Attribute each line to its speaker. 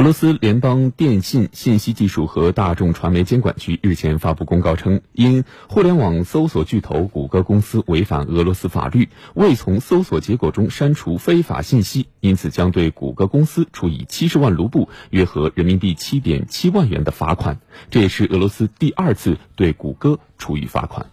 Speaker 1: 俄罗斯联邦电信信息技术和大众传媒监管局日前发布公告称因互联网搜索巨头谷歌公司违反俄罗斯法律未从搜索结果中删除非法信息因此将对谷歌公司处以七十万卢布约合人民币七点七万元的罚款这也是俄罗斯第二次对谷歌处以罚款。